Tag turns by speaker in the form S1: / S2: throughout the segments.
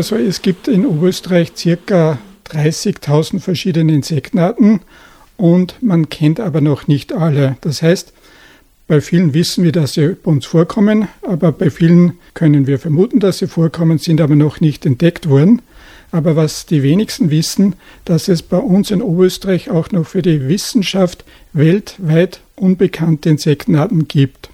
S1: Also es gibt in Oberösterreich circa 30.000 verschiedene Insektenarten und man kennt aber noch nicht alle. Das heißt, bei vielen wissen wir, dass sie bei uns vorkommen, aber bei vielen können wir vermuten, dass sie vorkommen, sind aber noch nicht entdeckt worden. Aber was die wenigsten wissen, dass es bei uns in Oberösterreich auch noch für die Wissenschaft weltweit unbekannte Insektenarten gibt.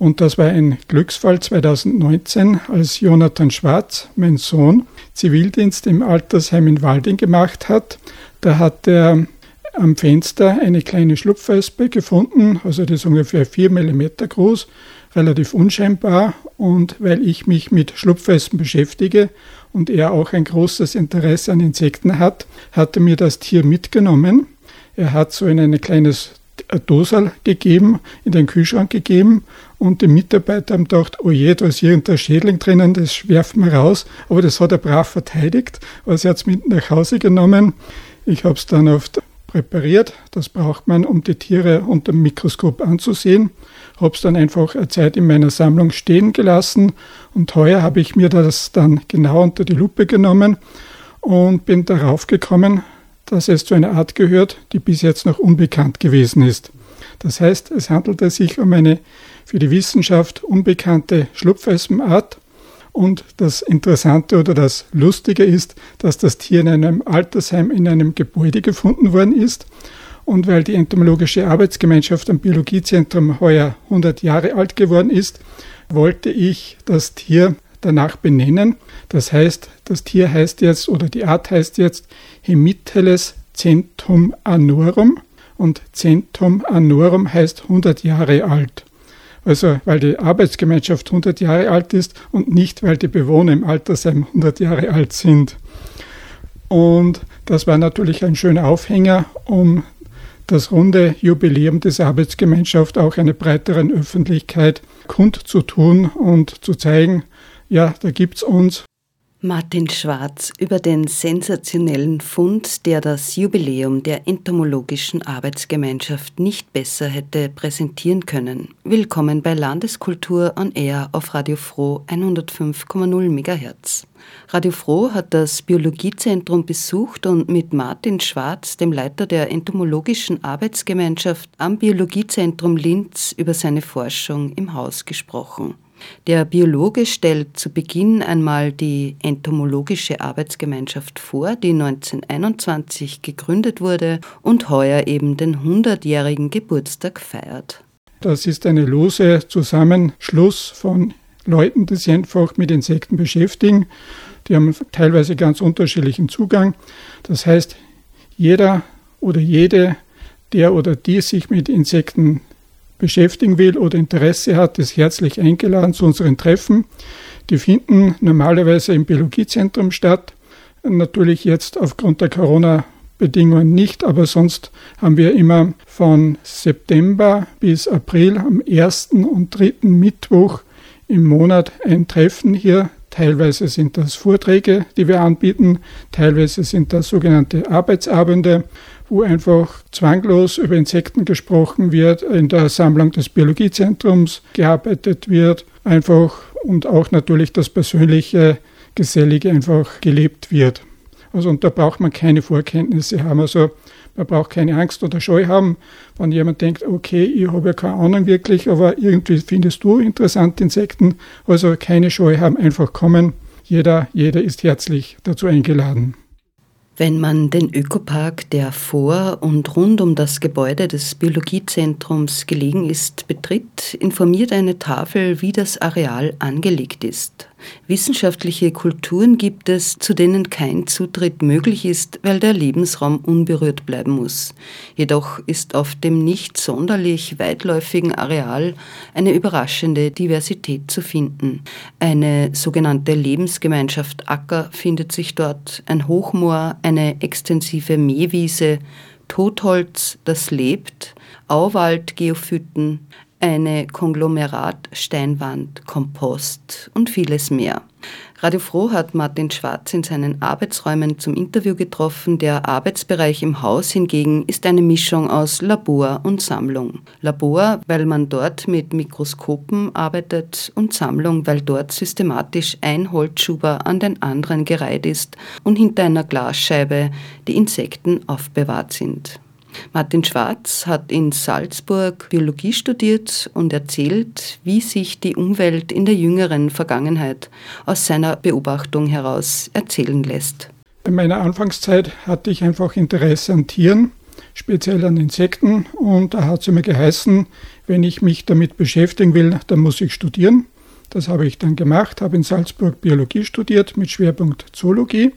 S1: Und das war ein Glücksfall 2019, als Jonathan Schwarz, mein Sohn, Zivildienst im Altersheim in Walding gemacht hat. Da hat er am Fenster eine kleine Schlupfwespe gefunden, also die ist ungefähr 4 mm groß, relativ unscheinbar. Und weil ich mich mit Schlupfwespen beschäftige und er auch ein großes Interesse an Insekten hat, hat er mir das Tier mitgenommen. Er hat so in ein kleines Dosal gegeben, in den Kühlschrank gegeben und die Mitarbeiter haben gedacht, oh je, da ist irgendein Schädling drinnen, das werfen wir raus. Aber das hat er brav verteidigt. Also er hat es mit nach Hause genommen. Ich habe es dann oft präpariert. Das braucht man, um die Tiere unter dem Mikroskop anzusehen. Habe es dann einfach eine Zeit in meiner Sammlung stehen gelassen und heuer habe ich mir das dann genau unter die Lupe genommen und bin darauf gekommen, dass es zu einer Art gehört, die bis jetzt noch unbekannt gewesen ist. Das heißt, es handelte sich um eine für die Wissenschaft unbekannte Schlupfwespenart und das Interessante oder das Lustige ist, dass das Tier in einem Altersheim in einem Gebäude gefunden worden ist. Und weil die entomologische Arbeitsgemeinschaft am Biologiezentrum heuer 100 Jahre alt geworden ist, wollte ich das Tier danach benennen. Das heißt, das Tier heißt jetzt oder die Art heißt jetzt Hemiteles centum anorum und centum anorum heißt 100 Jahre alt. Also weil die Arbeitsgemeinschaft 100 Jahre alt ist und nicht, weil die Bewohner im Altersheim 100 Jahre alt sind. Und das war natürlich ein schöner Aufhänger, um das runde Jubiläum dieser Arbeitsgemeinschaft auch einer breiteren Öffentlichkeit kundzutun und zu zeigen, ja, da gibt es uns
S2: Martin Schwarz über den sensationellen Fund, der das Jubiläum der Entomologischen Arbeitsgemeinschaft nicht besser hätte präsentieren können. Willkommen bei Landeskultur on Air auf Radio Froh 105,0 MHz. Radio Froh hat das Biologiezentrum besucht und mit Martin Schwarz, dem Leiter der Entomologischen Arbeitsgemeinschaft am Biologiezentrum Linz, über seine Forschung im Haus gesprochen. Der Biologe stellt zu Beginn einmal die Entomologische Arbeitsgemeinschaft vor, die 1921 gegründet wurde und heuer eben den 100-jährigen Geburtstag feiert.
S1: Das ist eine lose Zusammenschluss von Leuten, die sich einfach mit Insekten beschäftigen. Die haben teilweise ganz unterschiedlichen Zugang. Das heißt, jeder oder jede, der oder die sich mit Insekten beschäftigen will oder Interesse hat, ist herzlich eingeladen zu unseren Treffen. Die finden normalerweise im Biologiezentrum statt. Natürlich jetzt aufgrund der Corona-Bedingungen nicht, aber sonst haben wir immer von September bis April am ersten und dritten Mittwoch im Monat ein Treffen hier. Teilweise sind das Vorträge, die wir anbieten, teilweise sind das sogenannte Arbeitsabende, wo einfach zwanglos über Insekten gesprochen wird, in der Sammlung des Biologiezentrums gearbeitet wird, einfach und auch natürlich das persönliche, gesellige einfach gelebt wird. Also und da braucht man keine Vorkenntnisse haben. Also man braucht keine Angst oder Scheu haben, wenn jemand denkt, okay, ich habe ja keine Ahnung wirklich, aber irgendwie findest du interessant Insekten. Also keine Scheu haben, einfach kommen. Jeder, jeder ist herzlich dazu eingeladen.
S2: Wenn man den Ökopark, der vor und rund um das Gebäude des Biologiezentrums gelegen ist, betritt, informiert eine Tafel, wie das Areal angelegt ist. Wissenschaftliche Kulturen gibt es, zu denen kein Zutritt möglich ist, weil der Lebensraum unberührt bleiben muss. Jedoch ist auf dem nicht sonderlich weitläufigen Areal eine überraschende Diversität zu finden. Eine sogenannte Lebensgemeinschaft Acker findet sich dort, ein Hochmoor, eine extensive Mähwiese, Totholz, das lebt, Auwald, Geophyten, eine Konglomeratsteinwand, Kompost und vieles mehr. Radio Froh hat Martin Schwarz in seinen Arbeitsräumen zum Interview getroffen. Der Arbeitsbereich im Haus hingegen ist eine Mischung aus Labor und Sammlung. Labor, weil man dort mit Mikroskopen arbeitet und Sammlung, weil dort systematisch ein Holzschuber an den anderen gereiht ist und hinter einer Glasscheibe die Insekten aufbewahrt sind. Martin Schwarz hat in Salzburg Biologie studiert und erzählt, wie sich die Umwelt in der jüngeren Vergangenheit aus seiner Beobachtung heraus erzählen lässt.
S1: In meiner Anfangszeit hatte ich einfach Interesse an Tieren, speziell an Insekten, und da hat es mir geheißen, wenn ich mich damit beschäftigen will, dann muss ich studieren. Das habe ich dann gemacht, habe in Salzburg Biologie studiert mit Schwerpunkt Zoologie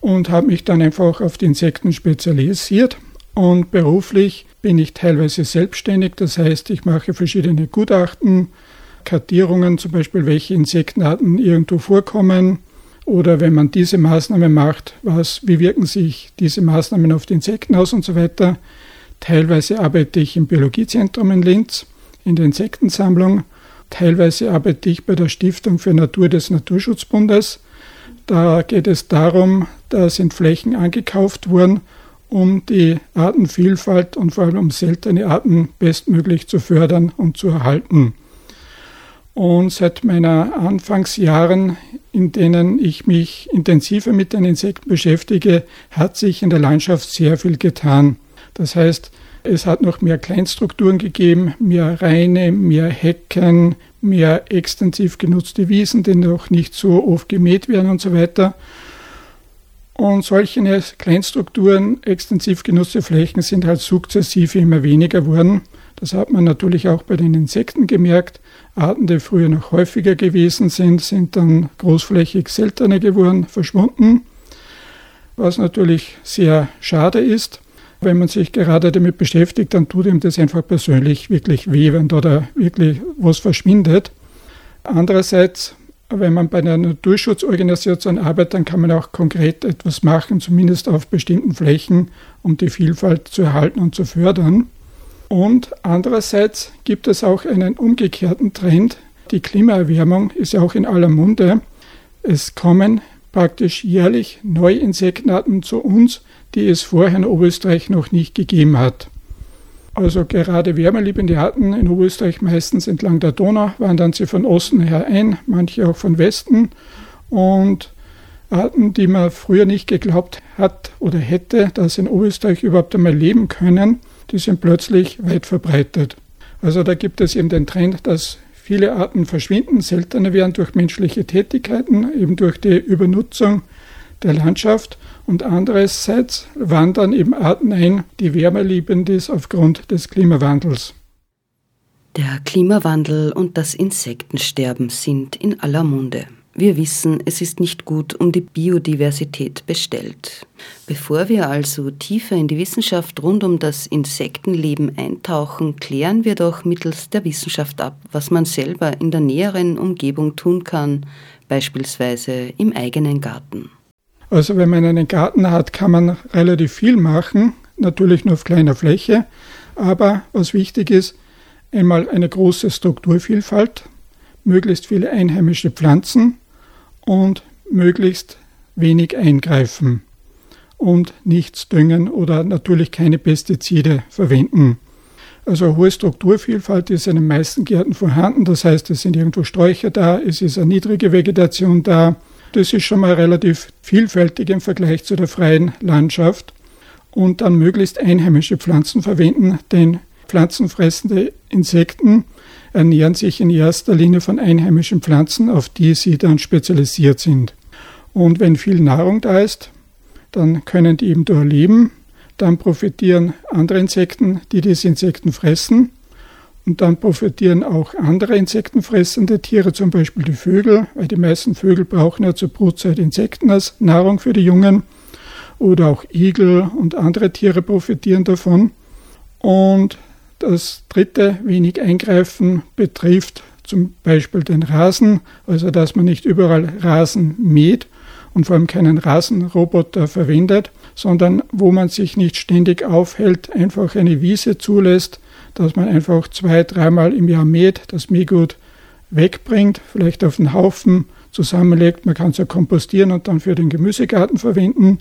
S1: und habe mich dann einfach auf die Insekten spezialisiert und beruflich bin ich teilweise selbstständig, das heißt, ich mache verschiedene Gutachten, Kartierungen, zum Beispiel welche Insektenarten irgendwo vorkommen oder wenn man diese Maßnahme macht, was, wie wirken sich diese Maßnahmen auf die Insekten aus und so weiter. Teilweise arbeite ich im Biologiezentrum in Linz in der Insektensammlung. Teilweise arbeite ich bei der Stiftung für Natur des Naturschutzbundes. Da geht es darum, da sind Flächen angekauft worden um die Artenvielfalt und vor allem um seltene Arten bestmöglich zu fördern und zu erhalten. Und seit meiner Anfangsjahren, in denen ich mich intensiver mit den Insekten beschäftige, hat sich in der Landschaft sehr viel getan. Das heißt, es hat noch mehr Kleinstrukturen gegeben, mehr Reine, mehr Hecken, mehr extensiv genutzte Wiesen, die noch nicht so oft gemäht werden und so weiter. Und solche Kleinstrukturen, extensiv genutzte Flächen sind halt sukzessive immer weniger geworden. Das hat man natürlich auch bei den Insekten gemerkt. Arten, die früher noch häufiger gewesen sind, sind dann großflächig seltener geworden, verschwunden. Was natürlich sehr schade ist. Wenn man sich gerade damit beschäftigt, dann tut ihm das einfach persönlich wirklich weh, wenn da wirklich was verschwindet. Andererseits wenn man bei einer Naturschutzorganisation arbeitet, dann kann man auch konkret etwas machen, zumindest auf bestimmten Flächen, um die Vielfalt zu erhalten und zu fördern. Und andererseits gibt es auch einen umgekehrten Trend. Die Klimaerwärmung ist ja auch in aller Munde. Es kommen praktisch jährlich neue Insektenarten zu uns, die es vorher in Oberösterreich noch nicht gegeben hat. Also gerade wärmeliebende Arten in Oberösterreich meistens entlang der Donau wandern sie von Osten her ein, manche auch von Westen. Und Arten, die man früher nicht geglaubt hat oder hätte, dass in Oberösterreich überhaupt einmal leben können, die sind plötzlich weit verbreitet. Also da gibt es eben den Trend, dass viele Arten verschwinden, seltener werden durch menschliche Tätigkeiten, eben durch die Übernutzung der Landschaft und andererseits wandern eben Arten ein, die wärmeliebend ist aufgrund des Klimawandels.
S2: Der Klimawandel und das Insektensterben sind in aller Munde. Wir wissen, es ist nicht gut um die Biodiversität bestellt. Bevor wir also tiefer in die Wissenschaft rund um das Insektenleben eintauchen, klären wir doch mittels der Wissenschaft ab, was man selber in der näheren Umgebung tun kann, beispielsweise im eigenen Garten.
S1: Also wenn man einen Garten hat, kann man relativ viel machen, natürlich nur auf kleiner Fläche. Aber was wichtig ist, einmal eine große Strukturvielfalt, möglichst viele einheimische Pflanzen und möglichst wenig eingreifen und nichts düngen oder natürlich keine Pestizide verwenden. Also hohe Strukturvielfalt ist in den meisten Gärten vorhanden. Das heißt, es sind irgendwo Sträucher da, es ist eine niedrige Vegetation da, das ist schon mal relativ vielfältig im Vergleich zu der freien Landschaft. Und dann möglichst einheimische Pflanzen verwenden, denn pflanzenfressende Insekten ernähren sich in erster Linie von einheimischen Pflanzen, auf die sie dann spezialisiert sind. Und wenn viel Nahrung da ist, dann können die eben da leben. Dann profitieren andere Insekten, die diese Insekten fressen. Und dann profitieren auch andere insektenfressende Tiere, zum Beispiel die Vögel, weil die meisten Vögel brauchen ja zur Brutzeit Insekten als Nahrung für die Jungen. Oder auch Igel und andere Tiere profitieren davon. Und das dritte, wenig eingreifen, betrifft zum Beispiel den Rasen, also dass man nicht überall Rasen mäht und vor allem keinen Rasenroboter verwendet, sondern wo man sich nicht ständig aufhält, einfach eine Wiese zulässt, dass man einfach zwei, dreimal im Jahr mäht, das Mähgut wegbringt, vielleicht auf den Haufen zusammenlegt. Man kann es ja kompostieren und dann für den Gemüsegarten verwenden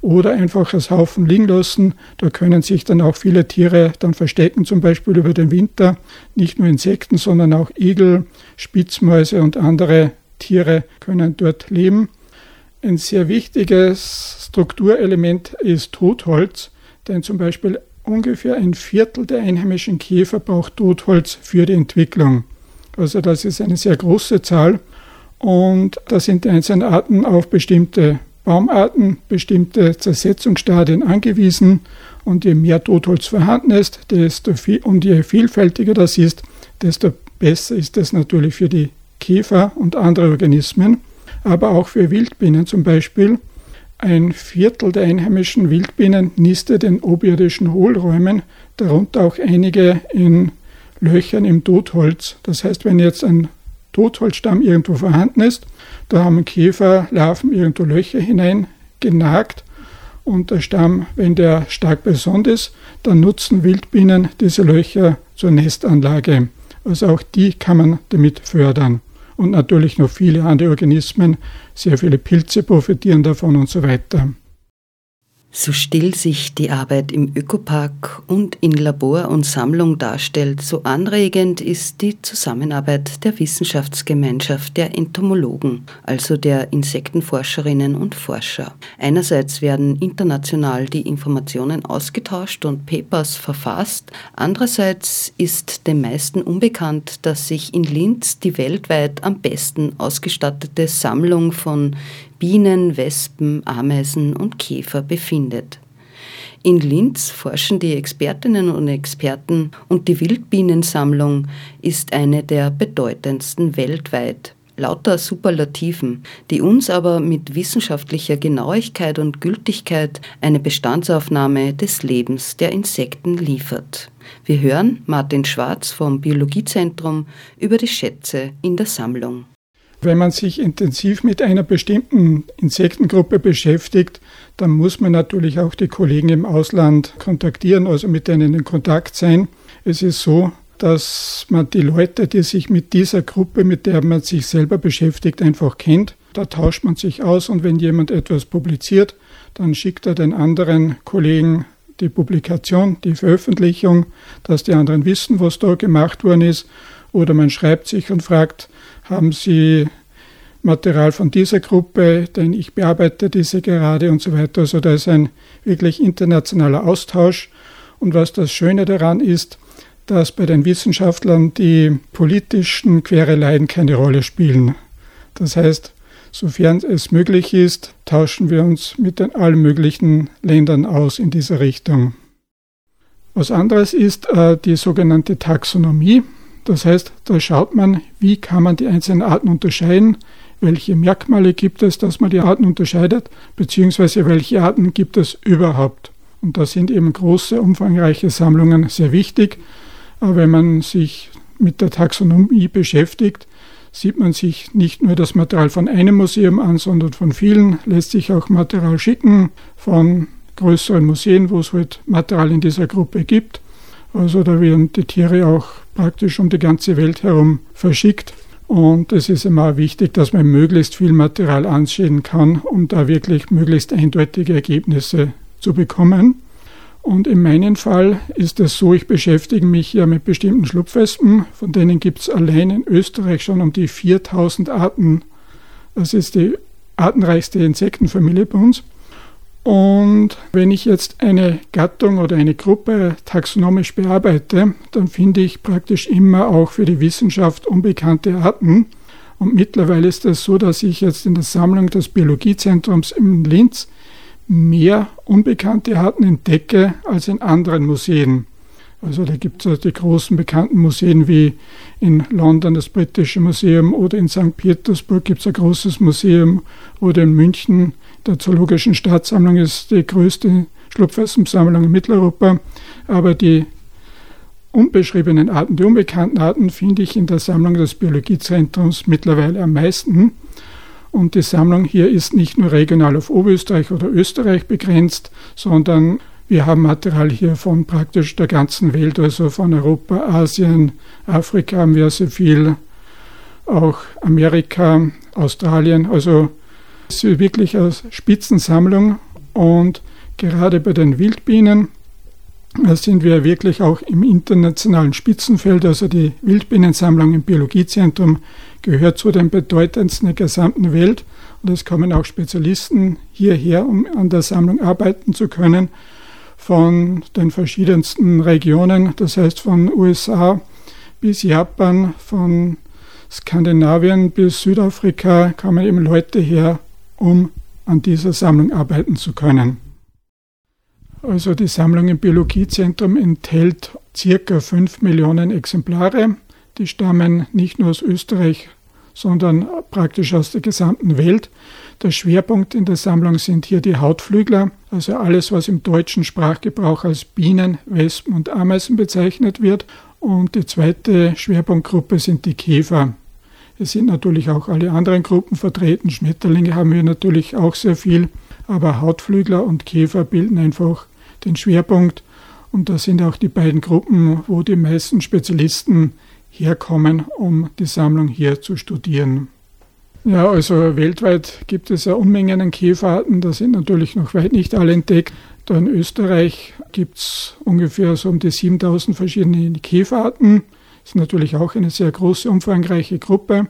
S1: oder einfach als Haufen liegen lassen. Da können sich dann auch viele Tiere dann verstecken, zum Beispiel über den Winter. Nicht nur Insekten, sondern auch Igel, Spitzmäuse und andere Tiere können dort leben. Ein sehr wichtiges Strukturelement ist Totholz, denn zum Beispiel ungefähr ein Viertel der einheimischen Käfer braucht Totholz für die Entwicklung. Also das ist eine sehr große Zahl und da sind die einzelnen Arten auf bestimmte Baumarten, bestimmte Zersetzungsstadien angewiesen und je mehr Totholz vorhanden ist, desto viel, und je vielfältiger das ist, desto besser ist es natürlich für die Käfer und andere Organismen, aber auch für Wildbienen zum Beispiel. Ein Viertel der einheimischen Wildbienen nistet in oberirdischen Hohlräumen, darunter auch einige in Löchern im Totholz. Das heißt, wenn jetzt ein Totholzstamm irgendwo vorhanden ist, da haben Käferlarven irgendwo Löcher hineingenagt und der Stamm, wenn der stark besonders ist, dann nutzen Wildbienen diese Löcher zur Nestanlage. Also auch die kann man damit fördern. Und natürlich noch viele andere Organismen, sehr viele Pilze profitieren davon und so weiter.
S2: So still sich die Arbeit im Ökopark und in Labor und Sammlung darstellt, so anregend ist die Zusammenarbeit der Wissenschaftsgemeinschaft der Entomologen, also der Insektenforscherinnen und Forscher. Einerseits werden international die Informationen ausgetauscht und Papers verfasst, andererseits ist den meisten unbekannt, dass sich in Linz die weltweit am besten ausgestattete Sammlung von Bienen, Wespen, Ameisen und Käfer befindet. In Linz forschen die Expertinnen und Experten und die Wildbienensammlung ist eine der bedeutendsten weltweit. Lauter Superlativen, die uns aber mit wissenschaftlicher Genauigkeit und Gültigkeit eine Bestandsaufnahme des Lebens der Insekten liefert. Wir hören Martin Schwarz vom Biologiezentrum über die Schätze in der Sammlung.
S1: Wenn man sich intensiv mit einer bestimmten Insektengruppe beschäftigt, dann muss man natürlich auch die Kollegen im Ausland kontaktieren, also mit denen in Kontakt sein. Es ist so, dass man die Leute, die sich mit dieser Gruppe, mit der man sich selber beschäftigt, einfach kennt. Da tauscht man sich aus und wenn jemand etwas publiziert, dann schickt er den anderen Kollegen die Publikation, die Veröffentlichung, dass die anderen wissen, was da gemacht worden ist. Oder man schreibt sich und fragt, haben Sie Material von dieser Gruppe, denn ich bearbeite diese gerade und so weiter. Also da ist ein wirklich internationaler Austausch. Und was das Schöne daran ist, dass bei den Wissenschaftlern die politischen Quereleien keine Rolle spielen. Das heißt, sofern es möglich ist, tauschen wir uns mit den allen möglichen Ländern aus in dieser Richtung. Was anderes ist äh, die sogenannte Taxonomie. Das heißt, da schaut man, wie kann man die einzelnen Arten unterscheiden, welche Merkmale gibt es, dass man die Arten unterscheidet, beziehungsweise welche Arten gibt es überhaupt. Und da sind eben große, umfangreiche Sammlungen sehr wichtig. Aber wenn man sich mit der Taxonomie beschäftigt, sieht man sich nicht nur das Material von einem Museum an, sondern von vielen, lässt sich auch Material schicken von größeren Museen, wo es halt Material in dieser Gruppe gibt. Also da werden die Tiere auch praktisch um die ganze Welt herum verschickt. Und es ist immer wichtig, dass man möglichst viel Material ansehen kann, um da wirklich möglichst eindeutige Ergebnisse zu bekommen. Und in meinem Fall ist es so, ich beschäftige mich ja mit bestimmten Schlupfwespen, von denen gibt es allein in Österreich schon um die 4000 Arten. Das ist die artenreichste Insektenfamilie bei uns. Und wenn ich jetzt eine Gattung oder eine Gruppe taxonomisch bearbeite, dann finde ich praktisch immer auch für die Wissenschaft unbekannte Arten. Und mittlerweile ist es so, dass ich jetzt in der Sammlung des Biologiezentrums in Linz mehr unbekannte Arten entdecke als in anderen Museen. Also da gibt es die großen bekannten Museen wie in London das Britische Museum oder in St. Petersburg gibt es ein großes Museum oder in München der Zoologischen Staatssammlung ist die größte Schlupfwespensammlung in Mitteleuropa. Aber die unbeschriebenen Arten, die unbekannten Arten finde ich in der Sammlung des Biologiezentrums mittlerweile am meisten. Und die Sammlung hier ist nicht nur regional auf Oberösterreich oder Österreich begrenzt, sondern Wir haben Material hier von praktisch der ganzen Welt, also von Europa, Asien, Afrika haben wir sehr viel, auch Amerika, Australien. Also es ist wirklich eine Spitzensammlung und gerade bei den Wildbienen sind wir wirklich auch im internationalen Spitzenfeld. Also die Wildbienensammlung im Biologiezentrum gehört zu den bedeutendsten der gesamten Welt. Und es kommen auch Spezialisten hierher, um an der Sammlung arbeiten zu können, von den verschiedensten Regionen, das heißt von USA bis Japan, von Skandinavien bis Südafrika kommen eben Leute her, um an dieser Sammlung arbeiten zu können. Also die Sammlung im Biologiezentrum enthält circa 5 Millionen Exemplare. Die stammen nicht nur aus Österreich, sondern praktisch aus der gesamten Welt. Der Schwerpunkt in der Sammlung sind hier die Hautflügler, also alles, was im deutschen Sprachgebrauch als Bienen, Wespen und Ameisen bezeichnet wird. Und die zweite Schwerpunktgruppe sind die Käfer. Es sind natürlich auch alle anderen Gruppen vertreten. Schmetterlinge haben wir natürlich auch sehr viel, aber Hautflügler und Käfer bilden einfach den Schwerpunkt. Und das sind auch die beiden Gruppen, wo die meisten Spezialisten herkommen, um die Sammlung hier zu studieren. Ja, also weltweit gibt es ja Unmengen an Käferarten, da sind natürlich noch weit nicht alle entdeckt. Da in Österreich gibt es ungefähr so um die 7000 verschiedene Käferarten. Das ist natürlich auch eine sehr große, umfangreiche Gruppe.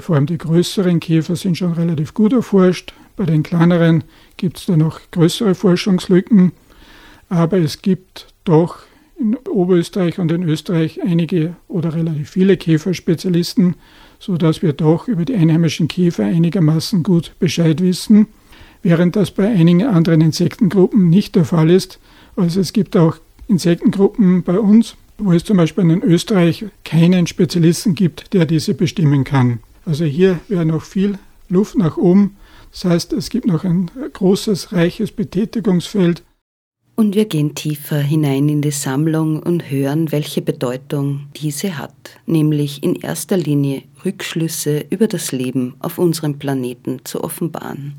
S1: Vor allem die größeren Käfer sind schon relativ gut erforscht. Bei den kleineren gibt es da noch größere Forschungslücken. Aber es gibt doch in Oberösterreich und in Österreich einige oder relativ viele Käferspezialisten, sodass wir doch über die einheimischen Käfer einigermaßen gut Bescheid wissen, während das bei einigen anderen Insektengruppen nicht der Fall ist. Also es gibt auch Insektengruppen bei uns, wo es zum Beispiel in Österreich keinen Spezialisten gibt, der diese bestimmen kann. Also hier wäre noch viel Luft nach oben. Das heißt, es gibt noch ein großes, reiches Betätigungsfeld
S2: und wir gehen tiefer hinein in die Sammlung und hören, welche Bedeutung diese hat, nämlich in erster Linie Rückschlüsse über das Leben auf unserem Planeten zu offenbaren.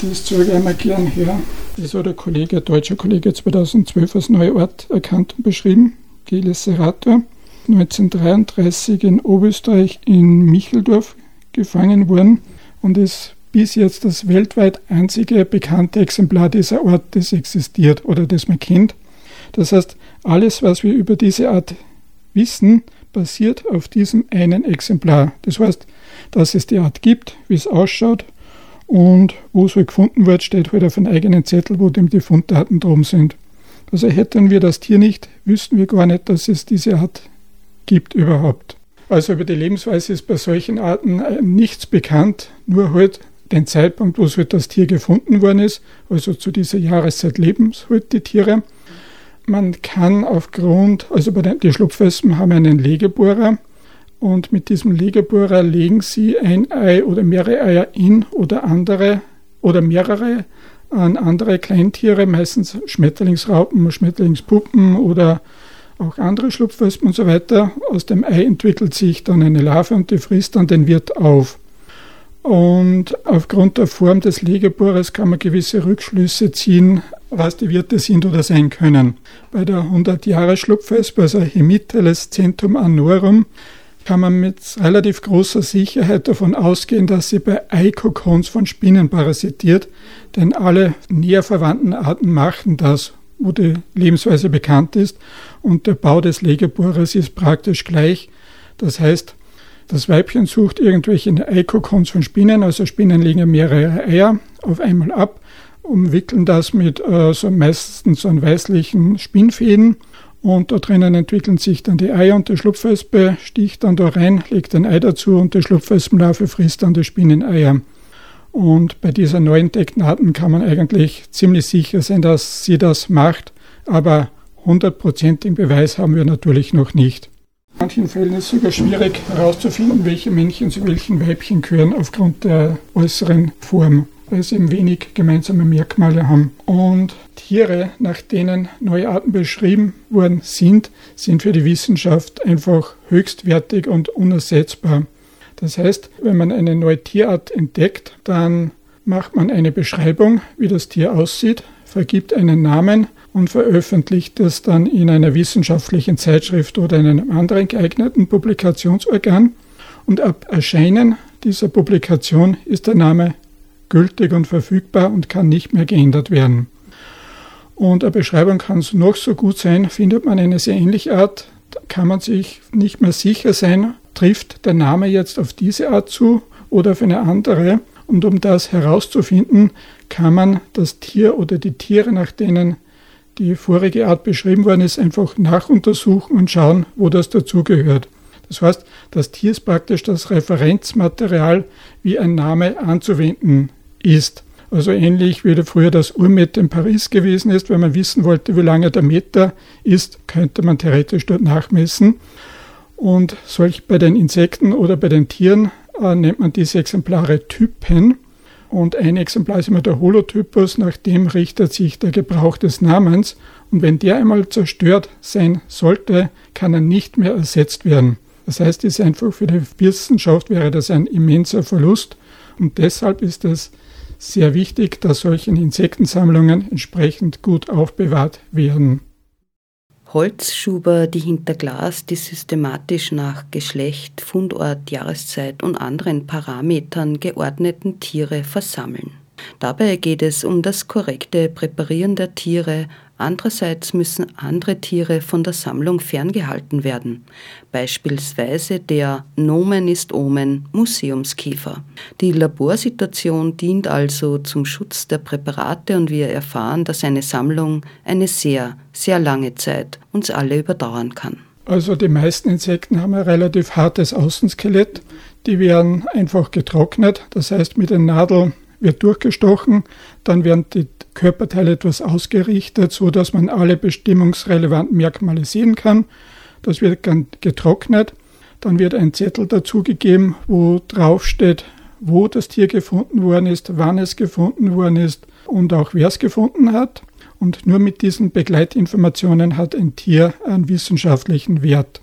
S1: Das zeige ich mal gern her. Das hat der Kollege, ein deutscher Kollege 2012 als Neuort erkannt und beschrieben, Gilles Serrator, 1933 in Oberösterreich in Micheldorf gefangen worden und ist bis jetzt das weltweit einzige bekannte Exemplar dieser Art, das existiert oder das man kennt. Das heißt, alles, was wir über diese Art wissen, basiert auf diesem einen Exemplar. Das heißt, dass es die Art gibt, wie es ausschaut und wo es gefunden wird, steht halt auf einem eigenen Zettel, wo dem die Funddaten drum sind. Also hätten wir das Tier nicht, wüssten wir gar nicht, dass es diese Art gibt überhaupt. Also über die Lebensweise ist bei solchen Arten äh, nichts bekannt, nur halt den Zeitpunkt, wo halt das Tier gefunden worden ist, also zu dieser Jahreszeit leben halt die Tiere. Man kann aufgrund, also bei den die Schlupfwespen haben einen Legebohrer und mit diesem Legebohrer legen sie ein Ei oder mehrere Eier in oder andere oder mehrere an andere Kleintiere, meistens Schmetterlingsraupen, Schmetterlingspuppen oder auch andere Schlupfwespen und so weiter. Aus dem Ei entwickelt sich dann eine Larve und die frisst dann den Wirt auf. Und aufgrund der Form des Legebohrers kann man gewisse Rückschlüsse ziehen, was die Wirte sind oder sein können. Bei der 100-Jahre-Schlupfwespe, also Hemiteles centum anorum, kann man mit relativ großer Sicherheit davon ausgehen, dass sie bei Eikokons von Spinnen parasitiert, denn alle näher verwandten Arten machen das, wo die Lebensweise bekannt ist und der Bau des Legebohrers ist praktisch gleich. Das heißt, das Weibchen sucht irgendwelche Eikokons von Spinnen, also Spinnen legen mehrere Eier auf einmal ab, umwickeln das mit äh, so meistens so einen weißlichen Spinnfäden und da drinnen entwickeln sich dann die Eier und die Schlupfwespe sticht dann da rein, legt ein Ei dazu und die Schlupfwespenlarve frisst dann die Spinneneier. Und bei dieser neu entdeckten Arten kann man eigentlich ziemlich sicher sein, dass sie das macht, aber hundertprozentigen Beweis haben wir natürlich noch nicht. In manchen Fällen ist es sogar schwierig herauszufinden, welche Männchen zu welchen Weibchen gehören aufgrund der äußeren Form, weil sie eben wenig gemeinsame Merkmale haben. Und Tiere, nach denen neue Arten beschrieben worden sind, sind für die Wissenschaft einfach höchstwertig und unersetzbar. Das heißt, wenn man eine neue Tierart entdeckt, dann macht man eine Beschreibung, wie das Tier aussieht, vergibt einen Namen und veröffentlicht es dann in einer wissenschaftlichen Zeitschrift oder in einem anderen geeigneten Publikationsorgan. Und ab Erscheinen dieser Publikation ist der Name gültig und verfügbar und kann nicht mehr geändert werden. Und eine Beschreibung kann es noch so gut sein, findet man eine sehr ähnliche Art, kann man sich nicht mehr sicher sein, trifft der Name jetzt auf diese Art zu oder auf eine andere. Und um das herauszufinden, kann man das Tier oder die Tiere, nach denen die vorige Art beschrieben worden ist, einfach nachuntersuchen und schauen, wo das dazugehört. Das heißt, das Tier ist praktisch das Referenzmaterial, wie ein Name anzuwenden ist. Also ähnlich wie früher das Urmeter in Paris gewesen ist, wenn man wissen wollte, wie lange der Meter ist, könnte man theoretisch dort nachmessen. Und solch bei den Insekten oder bei den Tieren äh, nennt man diese Exemplare Typen. Und ein Exemplar ist immer der Holotypus, nach dem richtet sich der Gebrauch des Namens. Und wenn der einmal zerstört sein sollte, kann er nicht mehr ersetzt werden. Das heißt, ist einfach für die Wissenschaft wäre das ein immenser Verlust. Und deshalb ist es sehr wichtig, dass solche Insektensammlungen entsprechend gut aufbewahrt werden.
S2: Holzschuber, die hinter Glas die systematisch nach Geschlecht, Fundort, Jahreszeit und anderen Parametern geordneten Tiere versammeln. Dabei geht es um das korrekte Präparieren der Tiere, Andererseits müssen andere Tiere von der Sammlung ferngehalten werden, beispielsweise der Nomen ist Omen Museumskiefer. Die Laborsituation dient also zum Schutz der Präparate und wir erfahren, dass eine Sammlung eine sehr, sehr lange Zeit uns alle überdauern kann.
S1: Also die meisten Insekten haben ein relativ hartes Außenskelett. Die werden einfach getrocknet, das heißt mit den Nadeln wird durchgestochen, dann werden die Körperteile etwas ausgerichtet, so dass man alle bestimmungsrelevanten Merkmale sehen kann. Das wird getrocknet. Dann wird ein Zettel dazugegeben, wo drauf steht, wo das Tier gefunden worden ist, wann es gefunden worden ist und auch wer es gefunden hat. Und nur mit diesen Begleitinformationen hat ein Tier einen wissenschaftlichen Wert.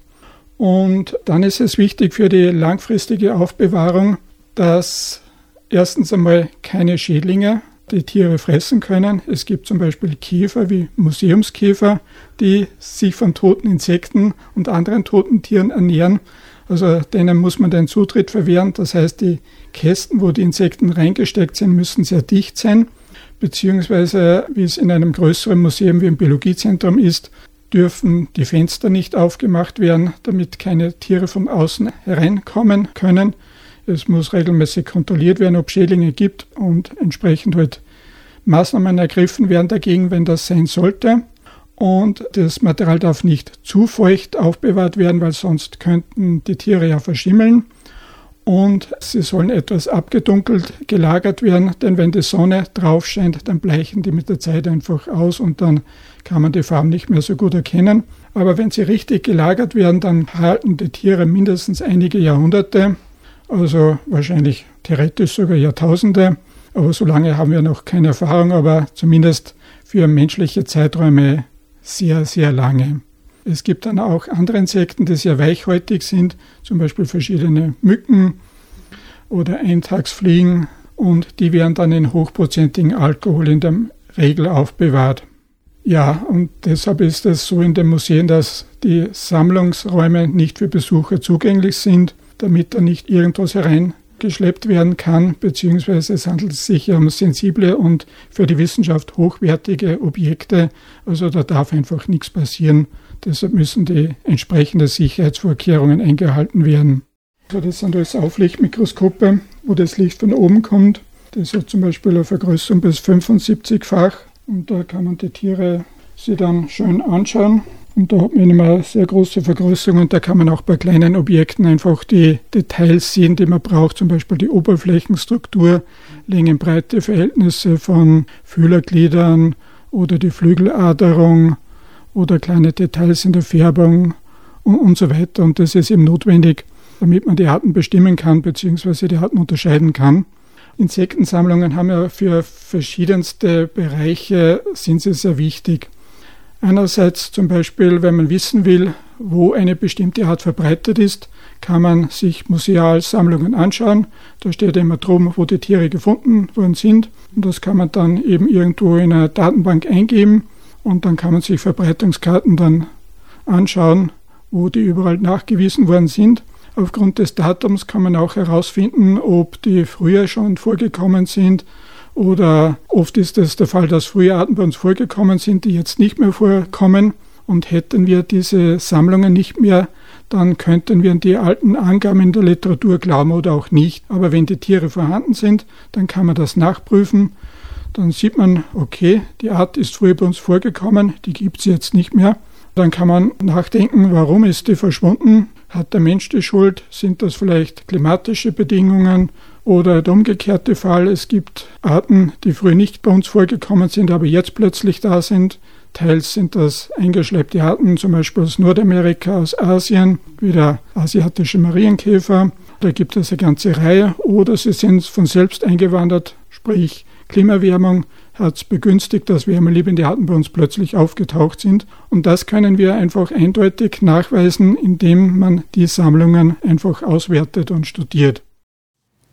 S1: Und dann ist es wichtig für die langfristige Aufbewahrung, dass erstens einmal keine Schädlinge die Tiere fressen können. Es gibt zum Beispiel Käfer wie Museumskäfer, die sich von toten Insekten und anderen toten Tieren ernähren. Also denen muss man den Zutritt verwehren. Das heißt, die Kästen, wo die Insekten reingesteckt sind, müssen sehr dicht sein. Beziehungsweise, wie es in einem größeren Museum wie im Biologiezentrum ist, dürfen die Fenster nicht aufgemacht werden, damit keine Tiere von außen hereinkommen können. Es muss regelmäßig kontrolliert werden, ob Schädlinge gibt und entsprechend halt Maßnahmen ergriffen werden dagegen, wenn das sein sollte. Und das Material darf nicht zu feucht aufbewahrt werden, weil sonst könnten die Tiere ja verschimmeln. Und sie sollen etwas abgedunkelt gelagert werden, denn wenn die Sonne drauf scheint, dann bleichen die mit der Zeit einfach aus und dann kann man die Farben nicht mehr so gut erkennen. Aber wenn sie richtig gelagert werden, dann halten die Tiere mindestens einige Jahrhunderte also wahrscheinlich theoretisch sogar Jahrtausende. Aber so lange haben wir noch keine Erfahrung, aber zumindest für menschliche Zeiträume sehr, sehr lange. Es gibt dann auch andere Insekten, die sehr weichhäutig sind, zum Beispiel verschiedene Mücken oder Eintagsfliegen und die werden dann in hochprozentigen Alkohol in der Regel aufbewahrt. Ja, und deshalb ist es so in den Museen, dass die Sammlungsräume nicht für Besucher zugänglich sind damit da nicht irgendwas hereingeschleppt werden kann, beziehungsweise es handelt sich um sensible und für die Wissenschaft hochwertige Objekte. Also da darf einfach nichts passieren. Deshalb müssen die entsprechenden Sicherheitsvorkehrungen eingehalten werden. Also das sind alles Auflichtmikroskope, wo das Licht von oben kommt. Das hat zum Beispiel eine Vergrößerung bis 75-fach und da kann man die Tiere sich dann schön anschauen. Und da hat man immer sehr große Vergrößerung und da kann man auch bei kleinen Objekten einfach die Details sehen, die man braucht, zum Beispiel die Oberflächenstruktur, Längenbreite, Verhältnisse von Fühlergliedern oder die Flügeladerung oder kleine Details in der Färbung und, und so weiter. Und das ist eben notwendig, damit man die Arten bestimmen kann bzw. die Arten unterscheiden kann. Insektensammlungen haben ja für verschiedenste Bereiche sind sie sehr wichtig. Einerseits zum Beispiel, wenn man wissen will, wo eine bestimmte Art verbreitet ist, kann man sich Musealsammlungen anschauen. Da steht immer drum, wo die Tiere gefunden worden sind. Und das kann man dann eben irgendwo in einer Datenbank eingeben und dann kann man sich Verbreitungskarten dann anschauen, wo die überall nachgewiesen worden sind. Aufgrund des Datums kann man auch herausfinden, ob die früher schon vorgekommen sind oder oft ist es der Fall, dass frühe Arten bei uns vorgekommen sind, die jetzt nicht mehr vorkommen. Und hätten wir diese Sammlungen nicht mehr, dann könnten wir an die alten Angaben in der Literatur glauben oder auch nicht. Aber wenn die Tiere vorhanden sind, dann kann man das nachprüfen. Dann sieht man, okay, die Art ist früher bei uns vorgekommen, die gibt es jetzt nicht mehr. Dann kann man nachdenken, warum ist die verschwunden? Hat der Mensch die Schuld? Sind das vielleicht klimatische Bedingungen? Oder der umgekehrte Fall, es gibt Arten, die früher nicht bei uns vorgekommen sind, aber jetzt plötzlich da sind. Teils sind das eingeschleppte Arten, zum Beispiel aus Nordamerika, aus Asien, wie der asiatische Marienkäfer. Da gibt es eine ganze Reihe. Oder sie sind von selbst eingewandert, sprich Klimawärmung hat es begünstigt, dass wärmeliebende Arten bei uns plötzlich aufgetaucht sind. Und das können wir einfach eindeutig nachweisen, indem man die Sammlungen einfach auswertet und studiert.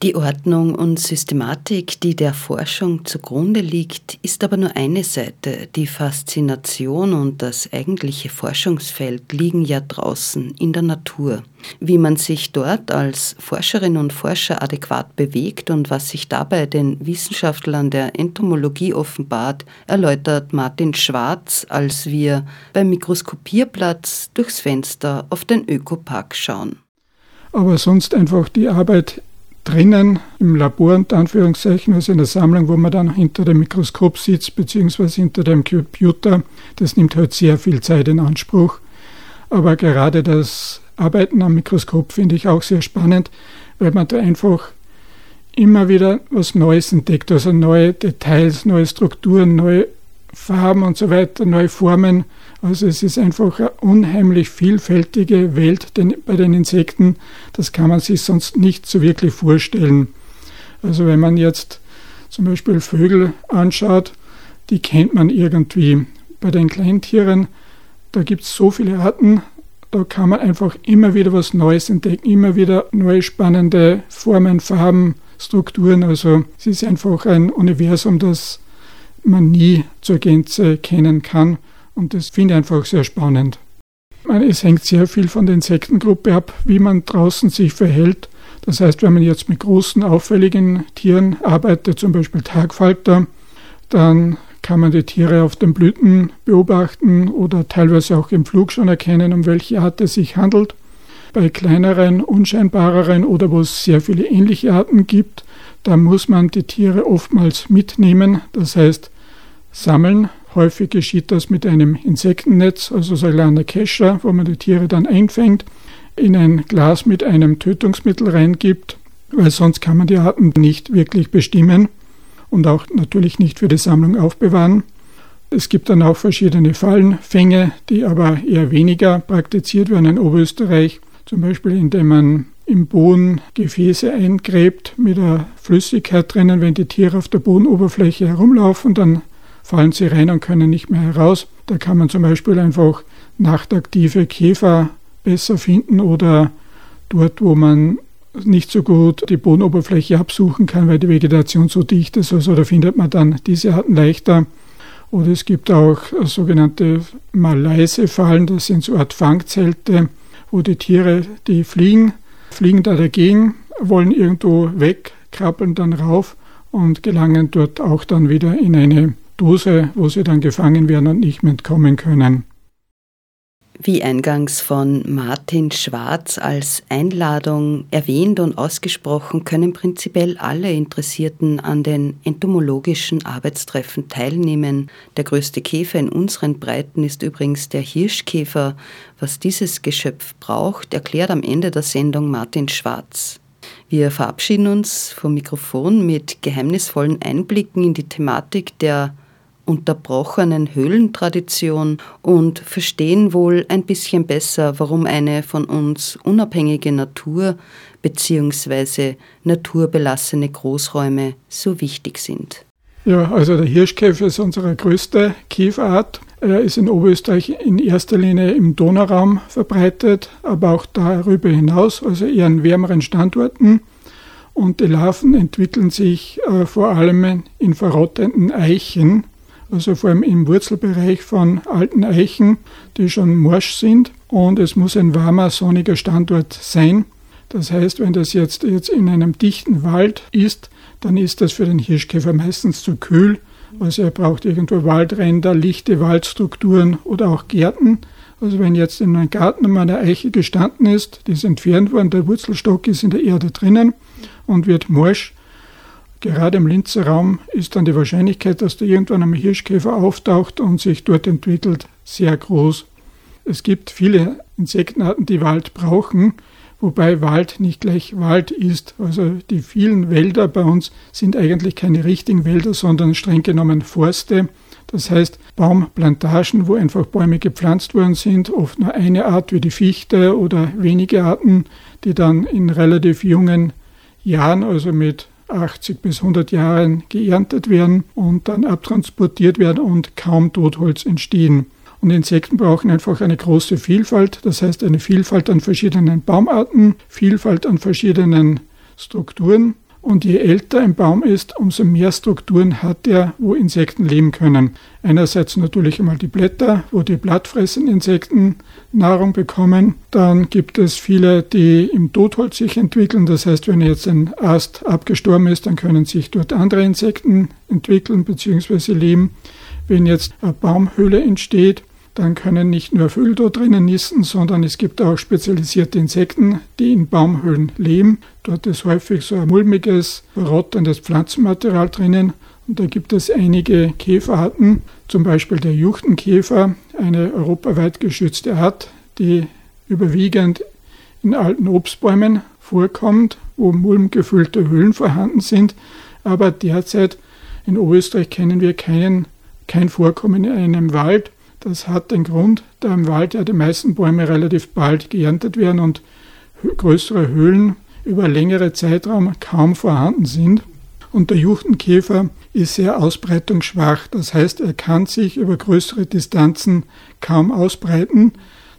S2: Die Ordnung und Systematik, die der Forschung zugrunde liegt, ist aber nur eine Seite. Die Faszination und das eigentliche Forschungsfeld liegen ja draußen in der Natur. Wie man sich dort als Forscherin und Forscher adäquat bewegt und was sich dabei den Wissenschaftlern der Entomologie offenbart, erläutert Martin Schwarz, als wir beim Mikroskopierplatz durchs Fenster auf den Ökopark schauen.
S1: Aber sonst einfach die Arbeit drinnen im Labor unter Anführungszeichen, also in der Sammlung, wo man dann hinter dem Mikroskop sitzt, beziehungsweise hinter dem Computer. Das nimmt halt sehr viel Zeit in Anspruch. Aber gerade das Arbeiten am Mikroskop finde ich auch sehr spannend, weil man da einfach immer wieder was Neues entdeckt, also neue Details, neue Strukturen, neue Farben und so weiter, neue Formen. Also es ist einfach eine unheimlich vielfältige Welt bei den Insekten. Das kann man sich sonst nicht so wirklich vorstellen. Also wenn man jetzt zum Beispiel Vögel anschaut, die kennt man irgendwie. Bei den Kleintieren, da gibt es so viele Arten, da kann man einfach immer wieder was Neues entdecken, immer wieder neue spannende Formen, Farben, Strukturen. Also es ist einfach ein Universum, das man nie zur Gänze kennen kann. Und das finde ich einfach sehr spannend. Es hängt sehr viel von der Insektengruppe ab, wie man draußen sich verhält. Das heißt, wenn man jetzt mit großen, auffälligen Tieren arbeitet, zum Beispiel Tagfalter, dann kann man die Tiere auf den Blüten beobachten oder teilweise auch im Flug schon erkennen, um welche Art es sich handelt. Bei kleineren, unscheinbareren oder wo es sehr viele ähnliche Arten gibt, da muss man die Tiere oftmals mitnehmen. Das heißt, sammeln. Häufig geschieht das mit einem Insektennetz, also so ein kleiner Kescher, wo man die Tiere dann einfängt, in ein Glas mit einem Tötungsmittel reingibt, weil sonst kann man die Arten nicht wirklich bestimmen und auch natürlich nicht für die Sammlung aufbewahren. Es gibt dann auch verschiedene Fallenfänge, die aber eher weniger praktiziert werden in Oberösterreich, zum Beispiel indem man im Boden Gefäße eingräbt mit der Flüssigkeit drinnen, wenn die Tiere auf der Bodenoberfläche herumlaufen, dann fallen sie rein und können nicht mehr heraus. Da kann man zum Beispiel einfach nachtaktive Käfer besser finden oder dort, wo man nicht so gut die Bodenoberfläche absuchen kann, weil die Vegetation so dicht ist. Also da findet man dann diese Arten leichter. Oder es gibt auch sogenannte Malaise-Fallen, das sind so Art Fangzelte, wo die Tiere, die fliegen, fliegen da dagegen, wollen irgendwo weg, krabbeln dann rauf und gelangen dort auch dann wieder in eine Dose, wo sie dann gefangen werden und nicht mehr entkommen können.
S2: Wie eingangs von Martin Schwarz als Einladung erwähnt und ausgesprochen, können prinzipiell alle Interessierten an den entomologischen Arbeitstreffen teilnehmen. Der größte Käfer in unseren Breiten ist übrigens der Hirschkäfer. Was dieses Geschöpf braucht, erklärt am Ende der Sendung Martin Schwarz. Wir verabschieden uns vom Mikrofon mit geheimnisvollen Einblicken in die Thematik der unterbrochenen Höhlentradition und verstehen wohl ein bisschen besser, warum eine von uns unabhängige Natur bzw. naturbelassene Großräume so wichtig sind.
S1: Ja, also der Hirschkäfer ist unsere größte Käferart. Er ist in Oberösterreich in erster Linie im Donauraum verbreitet, aber auch darüber hinaus, also eher an wärmeren Standorten. Und die Larven entwickeln sich äh, vor allem in verrottenden Eichen, also vor allem im Wurzelbereich von alten Eichen, die schon morsch sind. Und es muss ein warmer, sonniger Standort sein. Das heißt, wenn das jetzt, jetzt in einem dichten Wald ist, dann ist das für den Hirschkäfer meistens zu kühl. Also er braucht irgendwo Waldränder, lichte Waldstrukturen oder auch Gärten. Also wenn jetzt in einem Garten mal eine Eiche gestanden ist, die ist entfernt worden, der Wurzelstock ist in der Erde drinnen und wird morsch, gerade im Linzer Raum ist dann die Wahrscheinlichkeit, dass da irgendwann ein Hirschkäfer auftaucht und sich dort entwickelt, sehr groß. Es gibt viele Insektenarten, die Wald brauchen, wobei Wald nicht gleich Wald ist. Also die vielen Wälder bei uns sind eigentlich keine richtigen Wälder, sondern streng genommen Forste. Das heißt Baumplantagen, wo einfach Bäume gepflanzt worden sind, oft nur eine Art wie die Fichte oder wenige Arten, die dann in relativ jungen Jahren, also mit 80 bis 100 Jahren geerntet werden und dann abtransportiert werden und kaum Totholz entstehen. Und Insekten brauchen einfach eine große Vielfalt, das heißt eine Vielfalt an verschiedenen Baumarten, Vielfalt an verschiedenen Strukturen. Und je älter ein Baum ist, umso mehr Strukturen hat er, wo Insekten leben können. Einerseits natürlich einmal die Blätter, wo die blattfressenden Insekten Nahrung bekommen. Dann gibt es viele, die im Totholz sich entwickeln. Das heißt, wenn jetzt ein Ast abgestorben ist, dann können sich dort andere Insekten entwickeln bzw. leben. Wenn jetzt eine Baumhöhle entsteht, dann können nicht nur Vögel dort drinnen nisten, sondern es gibt auch spezialisierte Insekten, die in Baumhöhlen leben. Dort ist häufig so ein mulmiges, verrottendes Pflanzenmaterial drinnen. Und da gibt es einige Käferarten, zum Beispiel der Juchtenkäfer, eine europaweit geschützte Art, die überwiegend in alten Obstbäumen vorkommt, wo mulmgefüllte Höhlen vorhanden sind. Aber derzeit in Oberösterreich kennen wir keinen, kein Vorkommen in einem Wald das hat den Grund, da im Wald ja die meisten Bäume relativ bald geerntet werden und größere Höhlen über längere Zeitraum kaum vorhanden sind. Und der Juchtenkäfer ist sehr ausbreitungsschwach, das heißt, er kann sich über größere Distanzen kaum ausbreiten.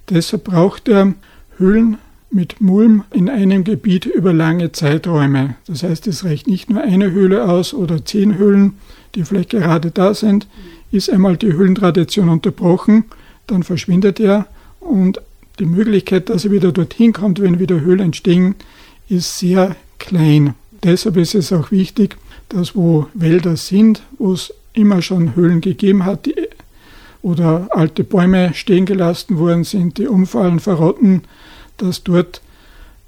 S1: Deshalb braucht er Höhlen mit Mulm in einem Gebiet über lange Zeiträume. Das heißt, es reicht nicht nur eine Höhle aus oder zehn Höhlen, die vielleicht gerade da sind, ist einmal die Höhlentradition unterbrochen, dann verschwindet er und die Möglichkeit, dass er wieder dorthin kommt, wenn wieder Höhlen entstehen, ist sehr klein. Deshalb ist es auch wichtig, dass wo Wälder sind, wo es immer schon Höhlen gegeben hat die, oder alte Bäume stehen gelassen worden sind, die umfallen, verrotten, dass dort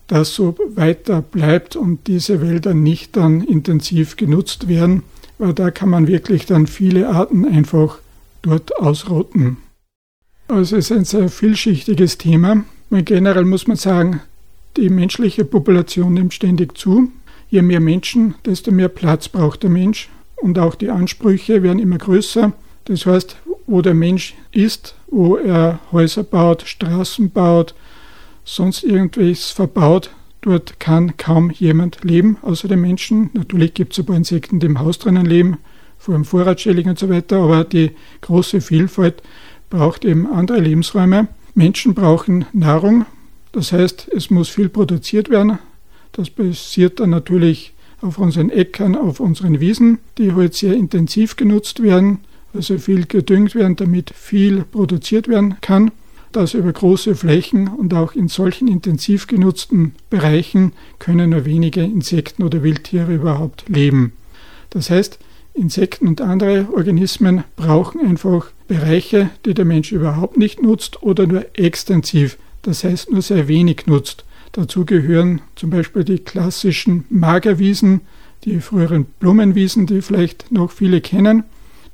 S1: das so weiter bleibt und diese Wälder nicht dann intensiv genutzt werden weil da kann man wirklich dann viele Arten einfach dort ausrotten. Also es ist ein sehr vielschichtiges Thema. Generell muss man sagen, die menschliche Population nimmt ständig zu. Je mehr Menschen, desto mehr Platz braucht der Mensch und auch die Ansprüche werden immer größer. Das heißt, wo der Mensch ist, wo er Häuser baut, Straßen baut, sonst irgendwas verbaut, Dort kann kaum jemand leben, außer den Menschen. Natürlich gibt es ein paar Insekten, die im Haus drinnen leben, vor allem Vorratschädlinge und so weiter, aber die große Vielfalt braucht eben andere Lebensräume. Menschen brauchen Nahrung, das heißt, es muss viel produziert werden. Das passiert dann natürlich auf unseren Äckern, auf unseren Wiesen, die heute sehr intensiv genutzt werden, also viel gedüngt werden, damit viel produziert werden kann dass über große Flächen und auch in solchen intensiv genutzten Bereichen können nur wenige Insekten oder Wildtiere überhaupt leben. Das heißt, Insekten und andere Organismen brauchen einfach Bereiche, die der Mensch überhaupt nicht nutzt oder nur extensiv, das heißt nur sehr wenig nutzt. Dazu gehören zum Beispiel die klassischen Magerwiesen, die früheren Blumenwiesen, die vielleicht noch viele kennen,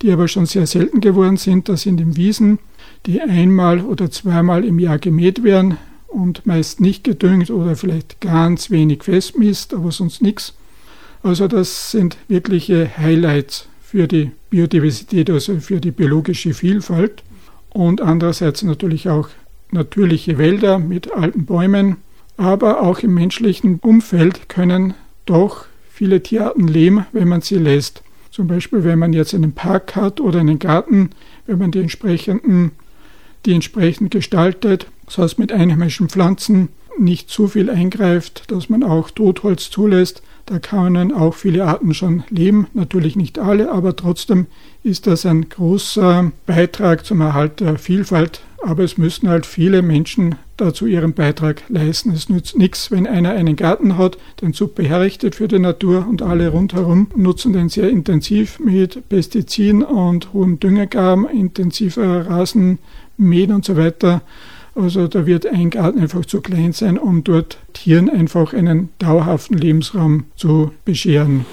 S1: die aber schon sehr selten geworden sind. Das sind im Wiesen die einmal oder zweimal im Jahr gemäht werden und meist nicht gedüngt oder vielleicht ganz wenig Festmist, aber sonst nichts. Also das sind wirkliche Highlights für die Biodiversität, also für die biologische Vielfalt. Und andererseits natürlich auch natürliche Wälder mit alten Bäumen. Aber auch im menschlichen Umfeld können doch viele Tierarten leben, wenn man sie lässt. Zum Beispiel, wenn man jetzt einen Park hat oder einen Garten, wenn man die entsprechenden, die entsprechend gestaltet, das heißt mit einheimischen Pflanzen nicht zu viel eingreift, dass man auch Totholz zulässt. Da können auch viele Arten schon leben, natürlich nicht alle, aber trotzdem ist das ein großer Beitrag zum Erhalt der Vielfalt. Aber es müssen halt viele Menschen dazu ihren Beitrag leisten. Es nützt nichts, wenn einer einen Garten hat, den super herrichtet für die Natur und alle rundherum nutzen den sehr intensiv mit Pestiziden und hohen Düngergaben, intensiver Rasenmähen und so weiter. Also da wird ein Garten einfach zu klein sein, um dort Tieren einfach einen dauerhaften Lebensraum zu bescheren.